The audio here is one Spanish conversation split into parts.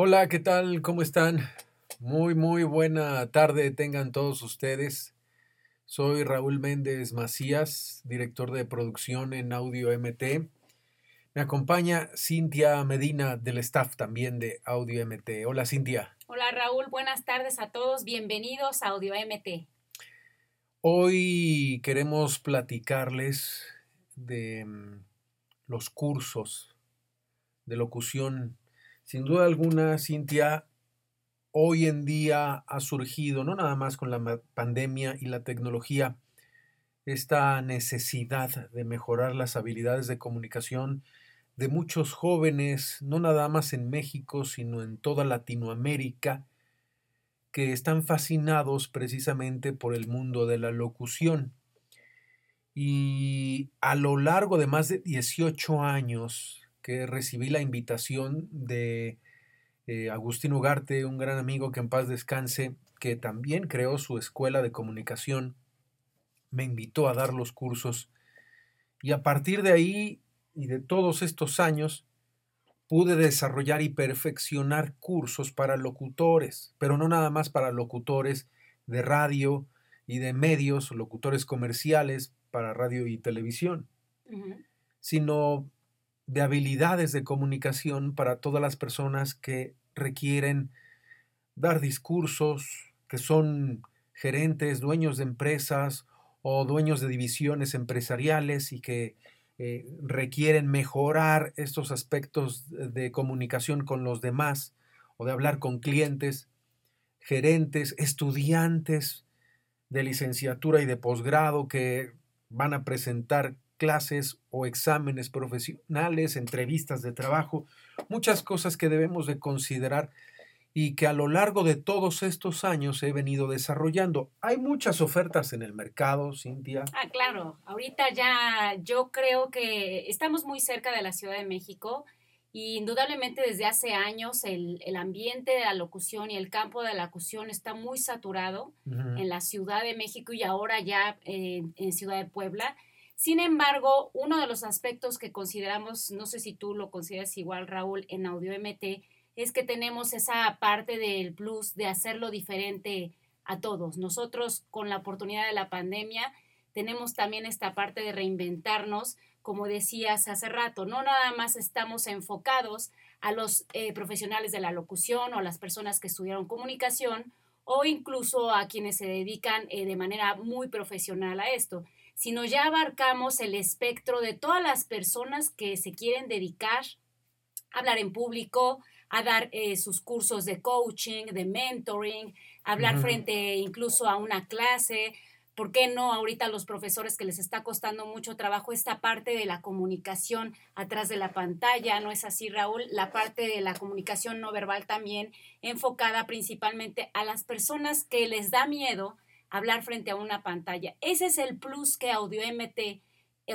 Hola, ¿qué tal? ¿Cómo están? Muy, muy buena tarde tengan todos ustedes. Soy Raúl Méndez Macías, director de producción en Audio MT. Me acompaña Cintia Medina del staff también de Audio MT. Hola Cintia. Hola Raúl, buenas tardes a todos. Bienvenidos a Audio MT. Hoy queremos platicarles de mm, los cursos de locución. Sin duda alguna, Cintia, hoy en día ha surgido, no nada más con la pandemia y la tecnología, esta necesidad de mejorar las habilidades de comunicación de muchos jóvenes, no nada más en México, sino en toda Latinoamérica, que están fascinados precisamente por el mundo de la locución. Y a lo largo de más de 18 años que recibí la invitación de eh, Agustín Ugarte, un gran amigo que en paz descanse, que también creó su escuela de comunicación, me invitó a dar los cursos. Y a partir de ahí y de todos estos años, pude desarrollar y perfeccionar cursos para locutores, pero no nada más para locutores de radio y de medios, locutores comerciales para radio y televisión, sino de habilidades de comunicación para todas las personas que requieren dar discursos, que son gerentes, dueños de empresas o dueños de divisiones empresariales y que eh, requieren mejorar estos aspectos de comunicación con los demás o de hablar con clientes, gerentes, estudiantes de licenciatura y de posgrado que van a presentar clases o exámenes profesionales, entrevistas de trabajo, muchas cosas que debemos de considerar y que a lo largo de todos estos años he venido desarrollando. Hay muchas ofertas en el mercado, Cintia. Ah, claro. Ahorita ya yo creo que estamos muy cerca de la Ciudad de México y indudablemente desde hace años el, ambiente de la locución y el campo de la locución está muy saturado en la Ciudad de México y ahora ya en Ciudad de Puebla. Sin embargo, uno de los aspectos que consideramos, no sé si tú lo consideras igual, Raúl, en Audio MT, es que tenemos esa parte del plus de hacerlo diferente a todos. Nosotros con la oportunidad de la pandemia tenemos también esta parte de reinventarnos, como decías hace rato, no nada más estamos enfocados a los eh, profesionales de la locución o las personas que estudiaron comunicación o incluso a quienes se dedican eh, de manera muy profesional a esto, sino ya abarcamos el espectro de todas las personas que se quieren dedicar a hablar en público, a dar eh, sus cursos de coaching, de mentoring, hablar frente incluso a una clase. ¿Por qué no ahorita a los profesores que les está costando mucho trabajo esta parte de la comunicación atrás de la pantalla? ¿No es así, Raúl? La parte de la comunicación no verbal también enfocada principalmente a las personas que les da miedo hablar frente a una pantalla. Ese es el plus que Audio MT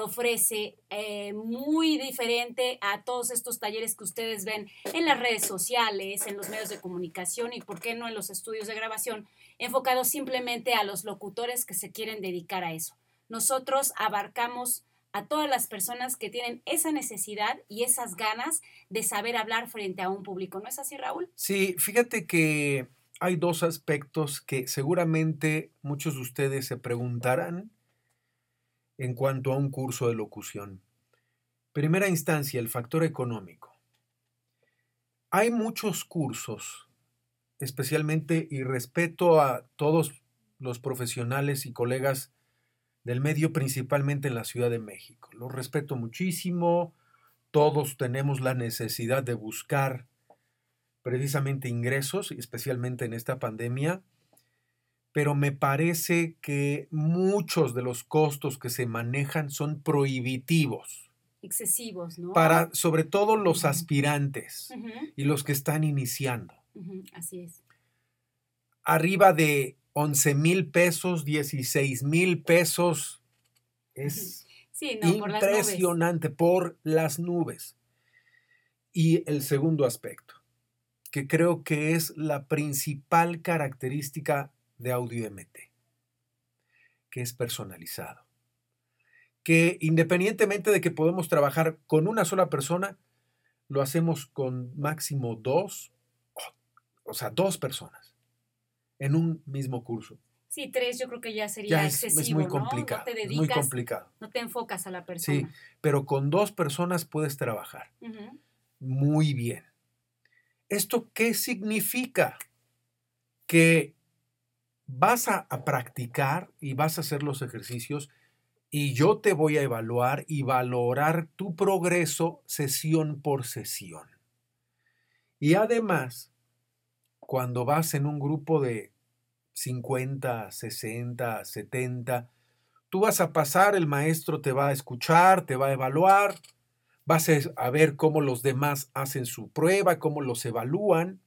ofrece eh, muy diferente a todos estos talleres que ustedes ven en las redes sociales, en los medios de comunicación y, por qué no, en los estudios de grabación, enfocados simplemente a los locutores que se quieren dedicar a eso. Nosotros abarcamos a todas las personas que tienen esa necesidad y esas ganas de saber hablar frente a un público. ¿No es así, Raúl? Sí, fíjate que hay dos aspectos que seguramente muchos de ustedes se preguntarán en cuanto a un curso de locución. Primera instancia, el factor económico. Hay muchos cursos, especialmente y respeto a todos los profesionales y colegas del medio, principalmente en la Ciudad de México. Los respeto muchísimo, todos tenemos la necesidad de buscar precisamente ingresos, especialmente en esta pandemia, pero me parece que muchos de los costos que se manejan son prohibitivos. Excesivos, ¿no? Para sobre todo los aspirantes y los que están iniciando. Así es. Arriba de 11 mil pesos, 16 mil pesos. Es impresionante por las nubes. Y el segundo aspecto, que creo que es la principal característica de Audio MT, que es personalizado. Que independientemente de que podemos trabajar con una sola persona, lo hacemos con máximo dos o sea, dos personas en un mismo curso. Sí, tres yo creo que ya sería Ya excesivo, es muy ¿no? complicado. No te es muy dedicas, complicado. no te enfocas a la Sí, persona. pero con dos personas puedes trabajar muy bien. ¿Esto qué significa? Que vas a, a practicar y vas a hacer los ejercicios y yo te voy a evaluar y valorar tu progreso sesión por sesión. Y además, cuando vas en un grupo de 50, 60, 70, tú vas a pasar, el maestro te va a escuchar, te va a evaluar, vas a ver cómo los demás hacen su prueba, cómo los evalúan,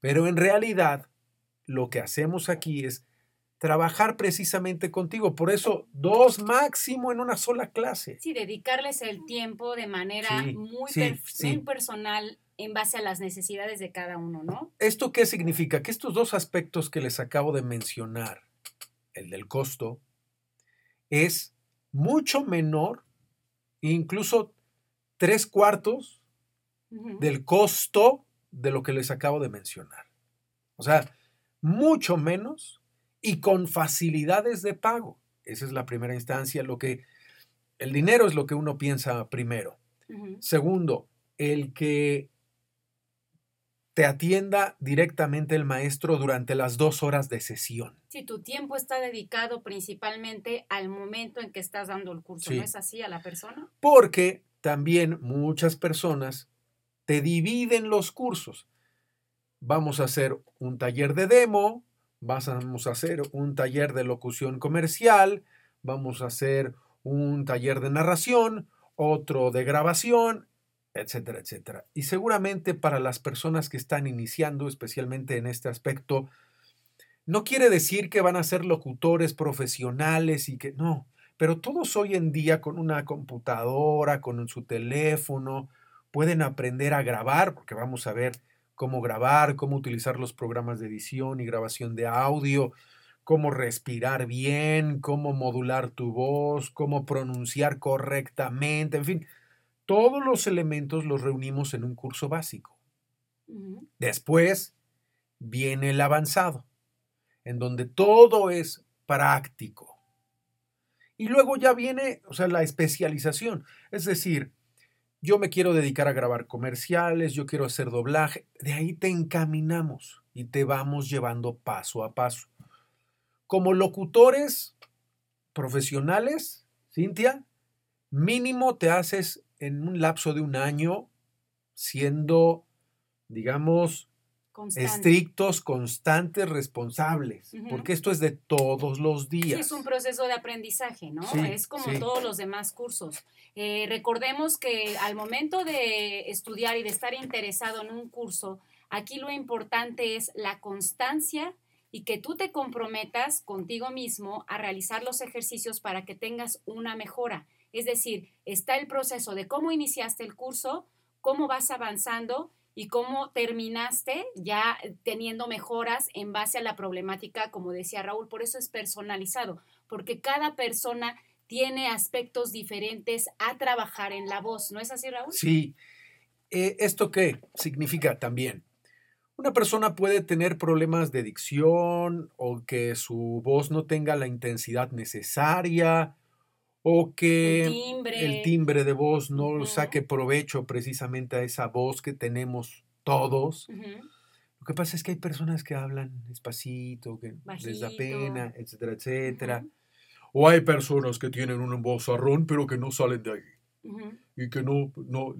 pero en realidad lo que hacemos aquí es trabajar precisamente contigo. Por eso, dos máximo en una sola clase. Sí, dedicarles el tiempo de manera Sí, muy, sí, per- sí. muy personal en base a las necesidades de cada uno, ¿no? ¿Esto qué significa? Que estos dos aspectos que les acabo de mencionar, el del costo, es mucho menor, incluso tres cuartos del costo de lo que les acabo de mencionar. O sea, mucho menos y con facilidades de pago. Esa es la primera instancia. Lo que el dinero es lo que uno piensa primero. Segundo, el que te atienda directamente el maestro durante las dos horas de sesión. Si tu tiempo está dedicado principalmente al momento en que estás dando el curso, Sí. ¿no es así a la persona? Porque también muchas personas te dividen los cursos. Vamos a hacer un taller de demo, vamos a hacer un taller de locución comercial, vamos a hacer un taller de narración, otro de grabación, etcétera, etcétera. Y seguramente para las personas que están iniciando, especialmente en este aspecto, no quiere decir que van a ser locutores profesionales y que no, pero todos hoy en día con una computadora, con su teléfono, pueden aprender a grabar, porque vamos a ver cómo grabar, cómo utilizar los programas de edición y grabación de audio, cómo respirar bien, cómo modular tu voz, cómo pronunciar correctamente, en fin, todos los elementos los reunimos en un curso básico. Después viene el avanzado, en donde todo es práctico. Y luego ya viene, o sea, la especialización. Es decir, yo me quiero dedicar a grabar comerciales, yo quiero hacer doblaje. De ahí te encaminamos y te vamos llevando paso a paso. Como locutores profesionales, Cintia, mínimo te haces en un lapso de un año siendo, digamos, Constante. estrictos, constantes, responsables, porque esto es de todos los Sí, días. es un proceso de aprendizaje, ¿no? Sí, es como sí. todos los demás cursos. Eh, recordemos que al momento de estudiar y de estar interesado en un curso, aquí lo importante es la constancia y que tú te comprometas contigo mismo a realizar los ejercicios para que tengas una mejora. Es decir, está el proceso de cómo iniciaste el curso, cómo vas avanzando y cómo terminaste ya teniendo mejoras en base a la problemática, como decía Raúl. Por eso es personalizado, porque cada persona tiene aspectos diferentes a trabajar en la voz. ¿No es así, Raúl? Sí. Eh, ¿Esto qué significa también? Una persona puede tener problemas de dicción o que su voz no tenga la intensidad necesaria o que El timbre. el timbre de voz no Ujú. saque provecho precisamente a esa voz que tenemos todos. Ujú. Lo que pasa es que hay personas que hablan despacito, que les da Bajito. pena, etcétera, etcétera. O hay personas que tienen un vozarrón pero que no salen de ahí y que no, no...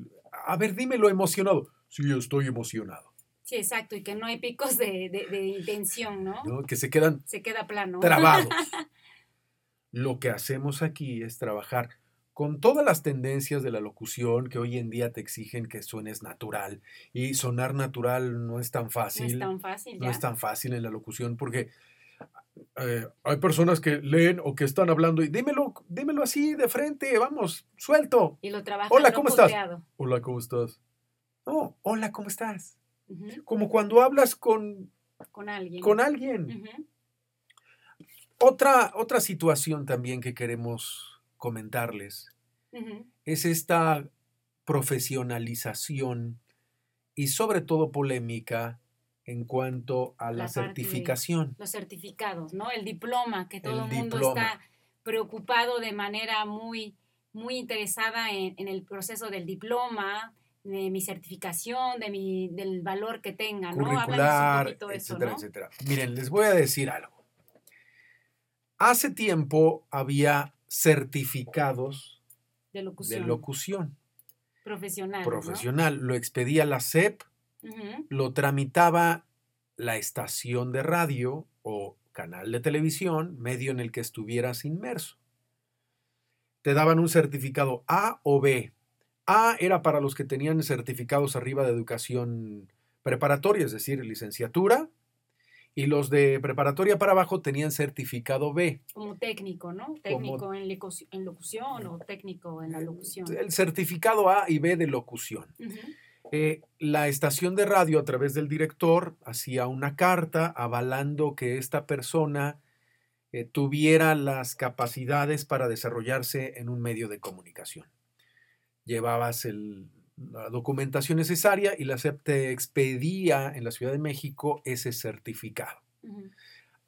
A ver, dímelo emocionado. Sí, estoy emocionado. Sí, exacto, y que no hay picos de, de- de intención, ¿no? ¿no? Que se quedan Se queda plano. trabados. Lo que hacemos aquí es trabajar con todas las tendencias de la locución que hoy en día te exigen que suenes natural. Y sonar natural no es tan No fácil. es tan fácil no ya. es tan fácil en la locución porque eh, hay personas que leen o que están hablando y dímelo, dímelo así de frente, vamos, suelto. Y lo trabaja Hola, ¿cómo estás? Hola, ¿cómo estás? No, hola, ¿cómo estás? Como cuando hablas con, Con alguien. con alguien. Otra, otra situación también que queremos comentarles es esta profesionalización y sobre todo polémica en cuanto a la, certificación. Los certificados, ¿no? El diploma, que todo el, mundo está preocupado de manera muy, muy interesada en, el proceso del diploma, de mi certificación, de mi, del valor que tenga, ¿no? Curricular, etcétera, etcétera. Miren, les voy a decir algo. Hace tiempo había certificados de locución. De locución. Profesional. Profesional. Lo expedía la SEP, lo tramitaba la estación de radio o canal de televisión, medio en el que estuvieras inmerso. Te daban un certificado A o B. A era para los que tenían certificados arriba de educación preparatoria, es decir, licenciatura, y los de preparatoria para abajo tenían certificado B. Como técnico, ¿no? Técnico en, locución o técnico en la locución. El certificado A y B de locución. Eh, la estación de radio a través del director hacía una carta avalando que esta persona eh, tuviera las capacidades para desarrollarse en un medio de comunicación. Llevabas el, la documentación necesaria y la SEP te expedía en la Ciudad de México ese certificado.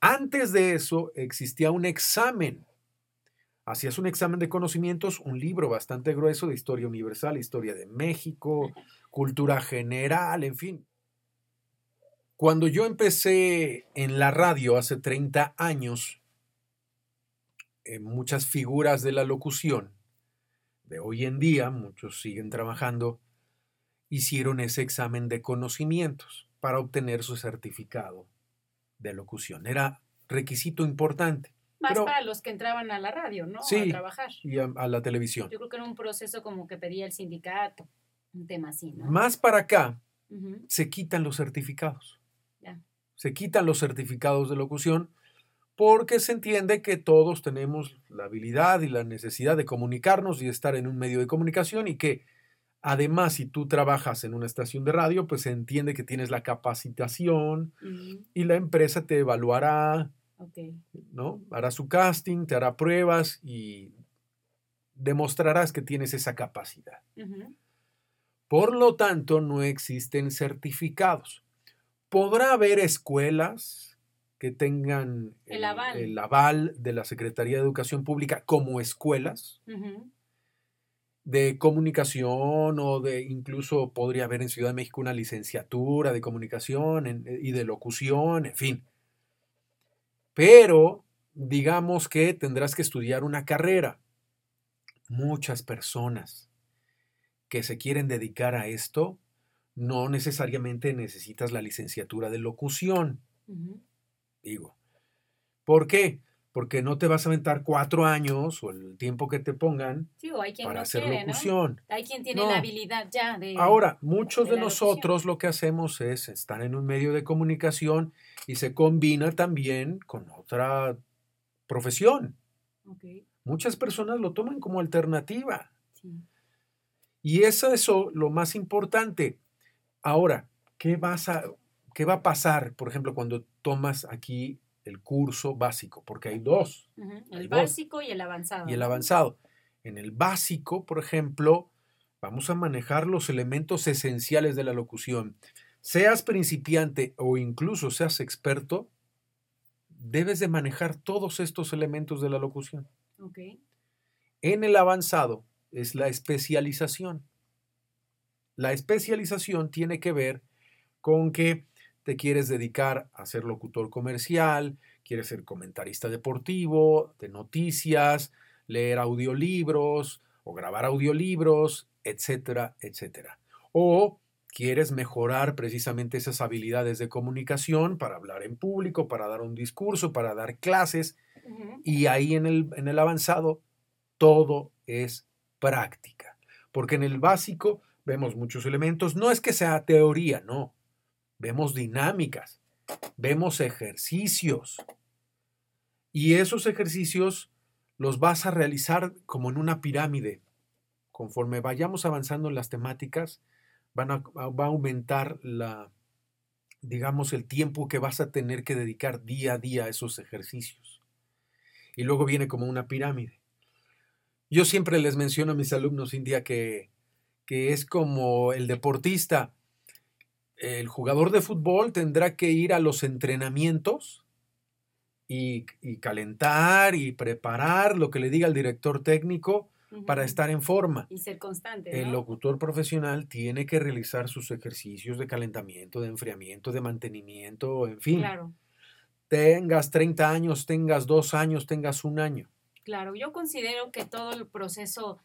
Antes de eso existía un examen. Hacías un examen de conocimientos, un libro bastante grueso de historia universal, historia de México, cultura general, en fin. Cuando yo empecé en la radio hace 30 años, en muchas figuras de la locución de hoy en día, muchos siguen trabajando, hicieron ese examen de conocimientos para obtener su certificado de locución. Era requisito importante. Más para los que entraban a la radio, ¿no? Sí, a trabajar. Y a, la televisión. Yo creo que era un proceso como que pedía el sindicato, un tema así, ¿no? Más para acá, se quitan los certificados. Ya. Se quitan los certificados de locución porque se entiende que todos tenemos la habilidad y la necesidad de comunicarnos y estar en un medio de comunicación y que además si tú trabajas en una estación de radio, pues se entiende que tienes la capacitación y la empresa te evaluará, ¿no? Hará su casting, te hará pruebas y demostrarás que tienes esa capacidad. Por lo tanto, no existen certificados. Podrá haber escuelas, que tengan el, aval. de la Secretaría de Educación Pública como escuelas de comunicación o de incluso podría haber en Ciudad de México una licenciatura de comunicación eh, y de locución, en fin. Pero digamos que tendrás que estudiar una carrera. Muchas personas que se quieren dedicar a esto no necesariamente necesitas la licenciatura de locución digo. ¿Por qué? Porque no te vas a aventar cuatro años o el tiempo que te pongan para hacer locución. Hay quien tiene la habilidad ya de. Ahora, muchos de, nosotros lo que hacemos es estar en un medio de comunicación y se combina también con otra profesión. Muchas personas lo toman como alternativa. Y eso es eso, lo más importante. Ahora, ¿qué vas a, ¿Qué va a pasar, por ejemplo, cuando tomas aquí el curso básico? Porque hay dos. El básico y el avanzado. Y el avanzado. En el básico, por ejemplo, vamos a manejar los elementos esenciales de la locución. Seas principiante o incluso seas experto, debes de manejar todos estos elementos de la locución. En el avanzado es la especialización. La especialización tiene que ver con que te quieres dedicar a ser locutor comercial, quieres ser comentarista deportivo, de noticias, leer audiolibros o grabar audiolibros, etcétera, etcétera. O quieres mejorar precisamente esas habilidades de comunicación para hablar en público, para dar un discurso, para dar clases. Y ahí en el, en el avanzado todo es práctica. Porque en el básico vemos muchos elementos. No es que sea teoría, no vemos dinámicas, vemos ejercicios. Y esos ejercicios los vas a realizar como en una pirámide. Conforme vayamos avanzando en las temáticas, van a, va a aumentar la, digamos, el tiempo que vas a tener que dedicar día a día a esos ejercicios. Y luego viene como una pirámide. Yo siempre les menciono a mis alumnos, India, que, que es como el deportista el jugador de fútbol tendrá que ir a los entrenamientos y, calentar y preparar lo que le diga el director técnico para estar en forma. Y ser constante. El locutor profesional tiene que realizar sus ejercicios de calentamiento, de enfriamiento, de mantenimiento, en fin. Claro. Tengas 30 años, tengas dos años, tengas un año. Claro, yo considero que todo el proceso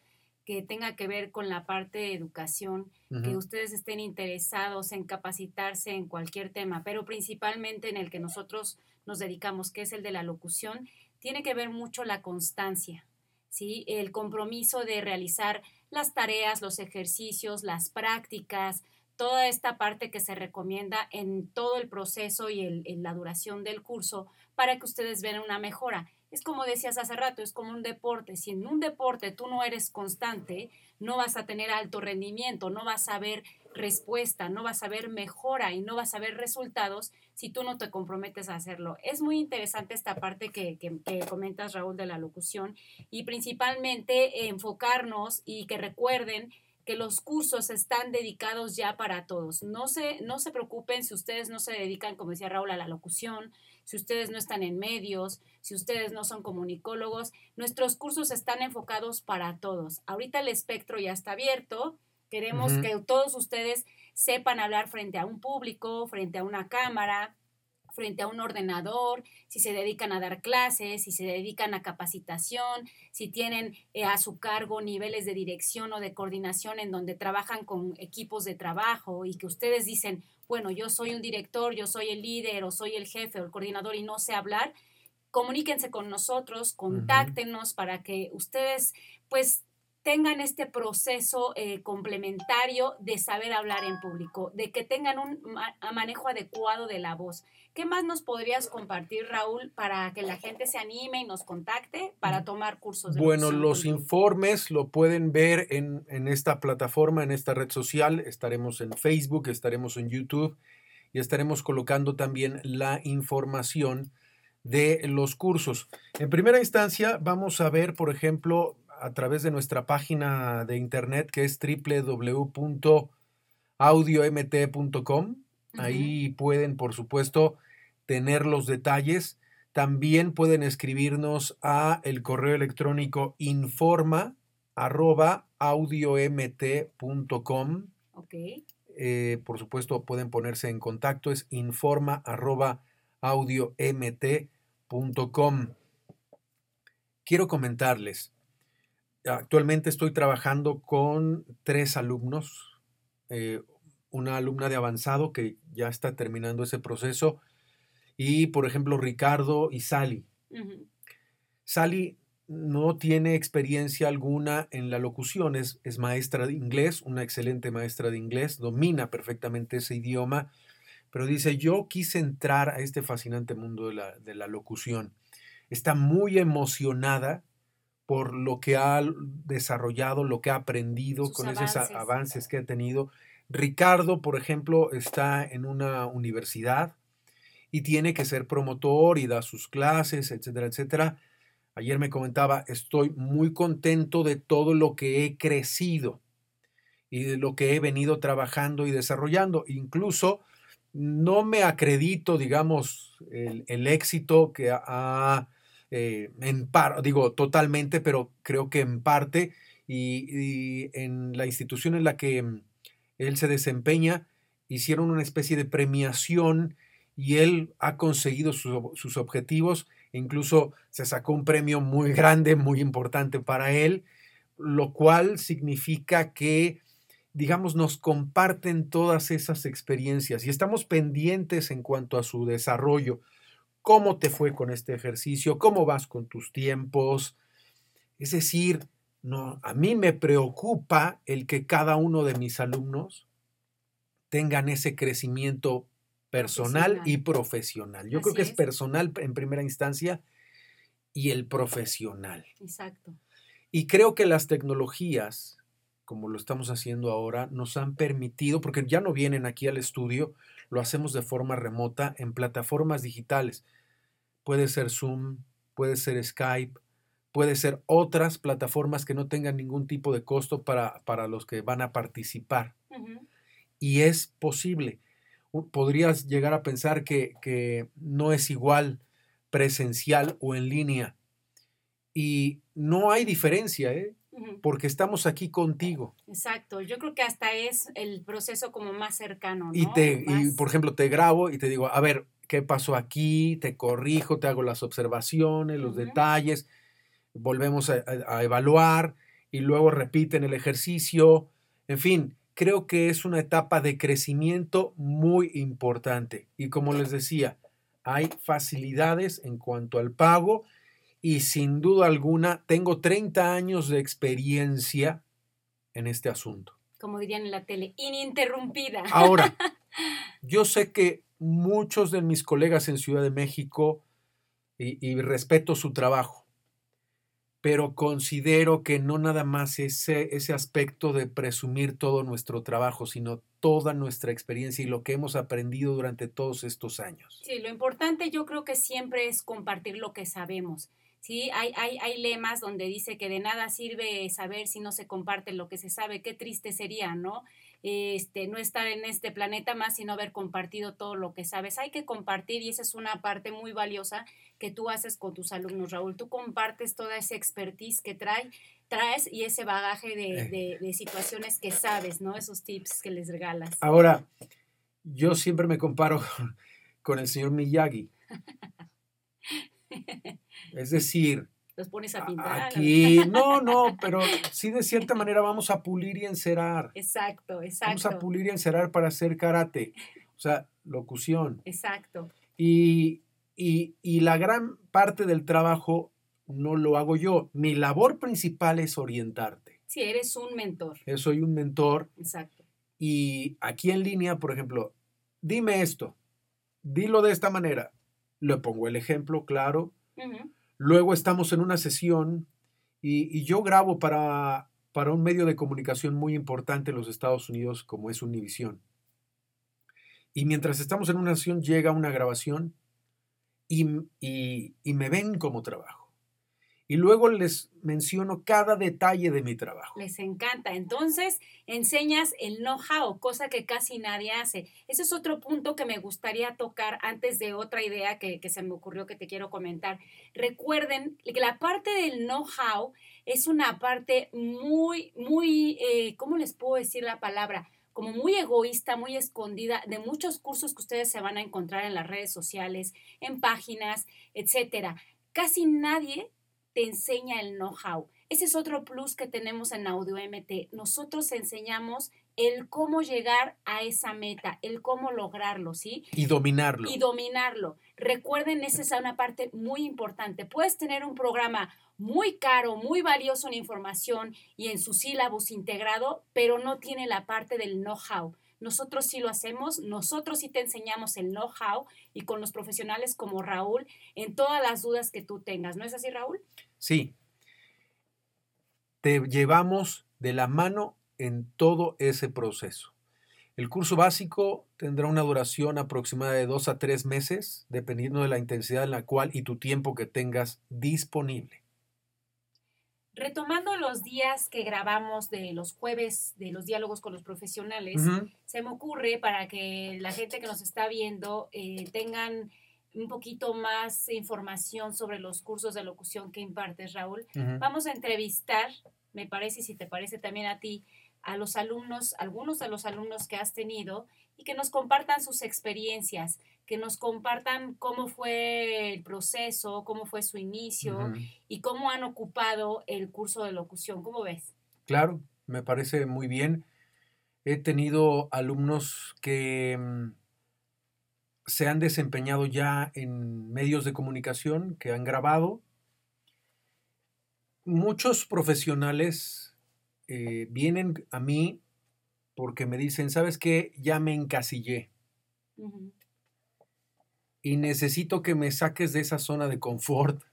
que tenga que ver con la parte de educación, que ustedes estén interesados en capacitarse en cualquier tema, pero principalmente en el que nosotros nos dedicamos, que es el de la locución, tiene que ver mucho la constancia, ¿sí? El compromiso de realizar las tareas, los ejercicios, las prácticas, toda esta parte que se recomienda en todo el proceso y en la duración del curso para que ustedes vean una mejora es como decías hace rato, es como un deporte. Si en un deporte tú no eres constante, no vas a tener alto rendimiento, no vas a ver respuesta, no vas a ver mejora y no vas a ver resultados si tú no te comprometes a hacerlo. Es muy interesante esta parte que, que, comentas, Raúl, de la locución y principalmente enfocarnos y que recuerden que los cursos están dedicados ya para todos. No se, no se preocupen si ustedes no se dedican, como decía Raúl, a la locución, si ustedes no están en medios, si ustedes no son comunicólogos, nuestros cursos están enfocados para todos. Ahorita el espectro ya está abierto. Queremos que todos ustedes sepan hablar frente a un público, frente a una cámara, frente a un ordenador, si se dedican a dar clases, si se dedican a capacitación, si tienen eh, a su cargo niveles de dirección o de coordinación en donde trabajan con equipos de trabajo y que ustedes dicen, bueno, yo soy un director, yo soy el líder o soy el jefe o el coordinador y no sé hablar, comuníquense con nosotros, contáctenos para que ustedes pues tengan este proceso eh, complementario de saber hablar en público, de que tengan un manejo adecuado de la voz. ¿Qué más nos podrías compartir, Raúl, para que la gente se anime y nos contacte para tomar cursos? De bueno, los informes lo pueden ver en, en esta plataforma, en esta red social. Estaremos en Facebook, estaremos en YouTube y estaremos colocando también la información de los cursos. En primera instancia, vamos a ver, por ejemplo, a través de nuestra página de internet que es www.audiomt.com. Ahí pueden, por supuesto, tener los detalles. También pueden escribirnos a el correo electrónico informa arroba audiomt.com. Eh, por supuesto, pueden ponerse en contacto. Es informa arroba audiomt.com. Quiero comentarles, Actualmente estoy trabajando con tres alumnos, eh, una alumna de avanzado que ya está terminando ese proceso y, por ejemplo, Ricardo y Sally. Sally no tiene experiencia alguna en la locución, es, maestra de inglés, una excelente maestra de inglés, domina perfectamente ese idioma, pero dice, yo quise entrar a este fascinante mundo de la, de la locución. Está muy emocionada por lo que ha desarrollado, lo que ha aprendido con esos avances que ha tenido. Ricardo, por ejemplo, está en una universidad y tiene que ser promotor y da sus clases, etcétera, etcétera. Ayer me comentaba, estoy muy contento de todo lo que he crecido y de lo que he venido trabajando y desarrollando. Incluso no me acredito, digamos, el, el éxito que ha eh, en par, digo totalmente, pero creo que en parte, y, en la institución en la que mm, él se desempeña, hicieron una especie de premiación y él ha conseguido sus objetivos, e incluso se sacó un premio muy grande, muy importante para él, lo cual significa que digamos, nos comparten todas esas experiencias y estamos pendientes en cuanto a su desarrollo cómo te fue con este ejercicio, cómo vas con tus tiempos. Es decir, no, a mí me preocupa el que cada uno de mis alumnos tengan ese crecimiento personal, y profesional. Yo creo que es, personal en primera instancia y el profesional. Exacto. Y creo que las tecnologías, como lo estamos haciendo ahora, nos han permitido, porque ya no vienen aquí al estudio, lo hacemos de forma remota en plataformas digitales. Puede ser Zoom, puede ser Skype, puede ser otras plataformas que no tengan ningún tipo de costo para, para los que van a participar. Y es posible. podrías llegar a pensar que, que no es igual presencial o en línea. Y no hay diferencia, ¿eh? Porque estamos aquí contigo. Exacto, yo creo que hasta es el proceso como más cercano. ¿no? Y, te, y por ejemplo, te grabo y te digo, a ver, ¿qué pasó aquí? Te corrijo, te hago las observaciones, los detalles, volvemos a, a, evaluar y luego repiten el ejercicio. En fin, creo que es una etapa de crecimiento muy importante. Y como les decía, hay facilidades en cuanto al pago y sin duda alguna tengo 30 años de experiencia en este asunto. Como dirían en la tele, ininterrumpida. Ahora, yo sé que muchos de mis colegas en Ciudad de México, y, y respeto su trabajo, pero considero que no nada más ese, ese aspecto de presumir todo nuestro trabajo, sino toda nuestra experiencia y lo que hemos aprendido durante todos estos años. Sí, lo importante yo creo que siempre es compartir lo que sabemos. Sí, hay, hay, hay lemas donde dice que de nada sirve saber si no se comparte lo que se sabe. Qué triste sería, ¿no? Este, no estar en este planeta más sino haber compartido todo lo que sabes. Hay que compartir y esa es una parte muy valiosa que tú haces con tus alumnos, Raúl. Tú compartes toda esa expertise que trae, traes y ese bagaje de, Eh. de, de situaciones que sabes, ¿no? Esos tips que les regalas. Ahora, yo siempre me comparo con el señor Miyagi. Es decir, Los pones a pintar. ¿no? aquí, no, no, pero sí de cierta manera vamos a pulir y encerar. Exacto, Vamos a exacto. pulir y encerar para hacer karate. O sea, locución. Exacto. Y, y, y la gran parte del trabajo no lo hago yo. Mi labor principal es orientarte. Sí, eres un mentor. Yo soy un mentor Exacto. y aquí en línea, por ejemplo, dime esto, dilo de esta manera. Le pongo el ejemplo, claro. Luego estamos en una sesión y, y yo grabo para, para un medio de comunicación muy importante en los Estados Unidos como es Univision. Y mientras estamos en una sesión llega una grabación y, y- y me ven como trabajo. Y luego les menciono cada detalle de mi trabajo. Les encanta. Entonces, enseñas el know-how, cosa que casi nadie hace. Ese es otro punto que me gustaría tocar antes de otra idea que, que se me ocurrió que te quiero comentar. Recuerden que la parte del know-how es una parte muy, muy, eh, ¿cómo les puedo decir la palabra? Como muy egoísta, muy escondida de muchos cursos que ustedes se van a encontrar en las redes sociales, en páginas, etcétera. Casi nadie te enseña el know-how. Ese es otro plus que tenemos en Audio MT. Nosotros enseñamos el cómo llegar a esa meta, el cómo lograrlo, ¿sí? Y dominarlo. Y dominarlo. Recuerden, esa es una parte muy importante. Puedes tener un programa muy caro, muy valioso en información y en su sílabus integrado, pero no tiene la parte del know-how. Nosotros sí lo hacemos, nosotros sí te enseñamos el know-how y con los profesionales como Raúl en todas las dudas que tú tengas. ¿No es así, Raúl? Sí. Te llevamos de la mano en todo ese proceso. El curso básico tendrá una duración aproximada de dos a tres meses, dependiendo de la intensidad en la cual y tu tiempo que tengas disponible. Retomando los días que grabamos de los jueves de los diálogos con los profesionales, se me ocurre para que la gente que nos está viendo eh, tengan un poquito más información sobre los cursos de locución que impartes, Raúl. Vamos a entrevistar, me parece, y si te parece también a ti, a los alumnos, algunos de los alumnos que has tenido y que nos compartan sus experiencias, que nos compartan cómo fue el proceso, cómo fue su inicio y cómo han ocupado el curso de locución. ¿Cómo ves? Claro, me parece muy bien. He tenido alumnos que mm, se han desempeñado ya en medios de comunicación, que han grabado. Muchos profesionales eh, vienen a mí porque me dicen, ¿sabes qué? Ya me encasillé y necesito que me saques de esa zona de confort.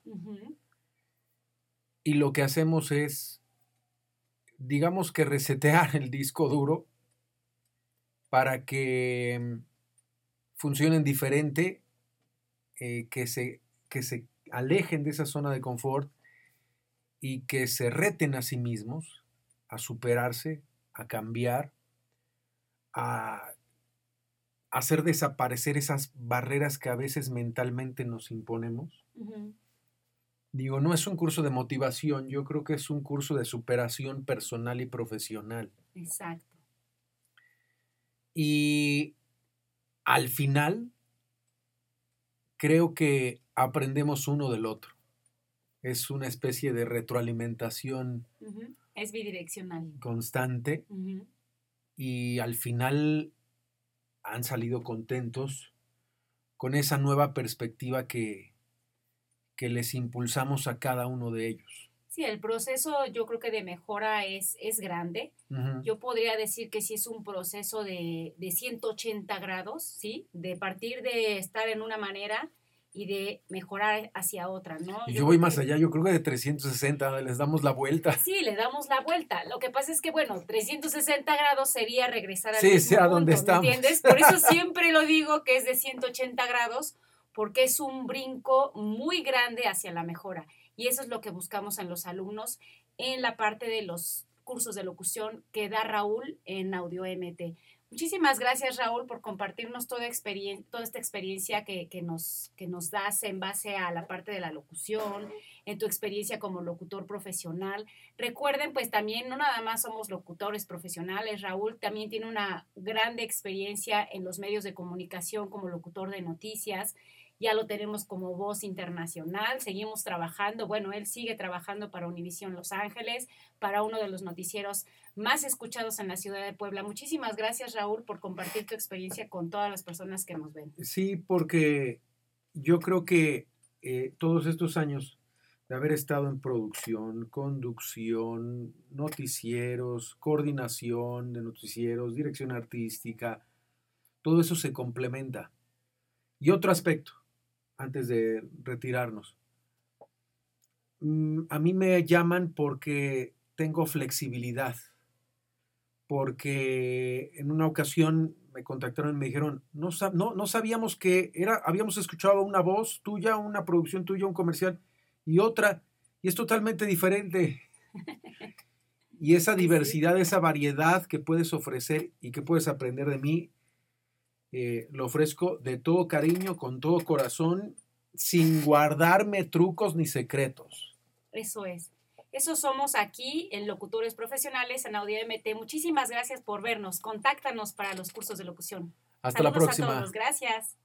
Y lo que hacemos es, digamos que resetear el disco duro para que funcionen diferente, eh, que, se, que se alejen de esa zona de confort y que se reten a sí mismos a superarse, a cambiar, a hacer desaparecer esas barreras que a veces mentalmente nos imponemos. Digo, no es un curso de motivación, yo creo que es un curso de superación personal y profesional. Exacto. Y al final, creo que aprendemos uno del otro. Es una especie de retroalimentación. Es bidireccional. Constante. Y al final han salido contentos con esa nueva perspectiva que, que les impulsamos a cada uno de ellos. Sí, el proceso yo creo que de mejora es, es grande. Yo podría decir que sí es un proceso de, de 180 grados, ¿sí? De partir de estar en una manera y de mejorar hacia otra, ¿no? Y yo, voy más allá, yo creo que de 360 les damos la vuelta. Sí, le damos la vuelta. Lo que pasa es que, bueno, 360 grados sería regresar al sí, mismo sea donde estamos. ¿me entiendes? Por eso siempre lo digo que es de 180 grados, porque es un brinco muy grande hacia la mejora. Y eso es lo que buscamos en los alumnos en la parte de los cursos de locución que da Raúl en Audio MT. Muchísimas gracias, Raúl, por compartirnos toda, toda esta experiencia que, nos, que nos das en base a la parte de la locución, en tu experiencia como locutor profesional. Recuerden, pues también no nada más somos locutores profesionales, Raúl también tiene una grande experiencia en los medios de comunicación como locutor de noticias ya lo tenemos como voz internacional, seguimos trabajando, bueno, él sigue trabajando para Univisión Los Ángeles, para uno de los noticieros más escuchados en la ciudad de Puebla. Muchísimas gracias, Raúl, por compartir tu experiencia con todas las personas que nos ven. Sí, porque yo creo que eh, todos estos años de haber estado en producción, conducción, noticieros, coordinación de noticieros, dirección artística, todo eso se complementa. Y otro aspecto, antes de retirarnos. Mm, a mí me llaman porque tengo flexibilidad, porque en una ocasión me contactaron y me dijeron, no, no, no sabíamos que era, habíamos escuchado una voz tuya, una producción tuya, un comercial y otra, y es totalmente diferente. Y esa diversidad, esa variedad que puedes ofrecer y que puedes aprender de mí, eh, lo ofrezco de todo cariño, con todo corazón, sin guardarme trucos ni secretos. Eso es. Eso somos aquí en Locutores Profesionales en Audio MT. Muchísimas gracias por vernos. Contáctanos para los cursos de locución. Hasta la próxima. A todos. Gracias.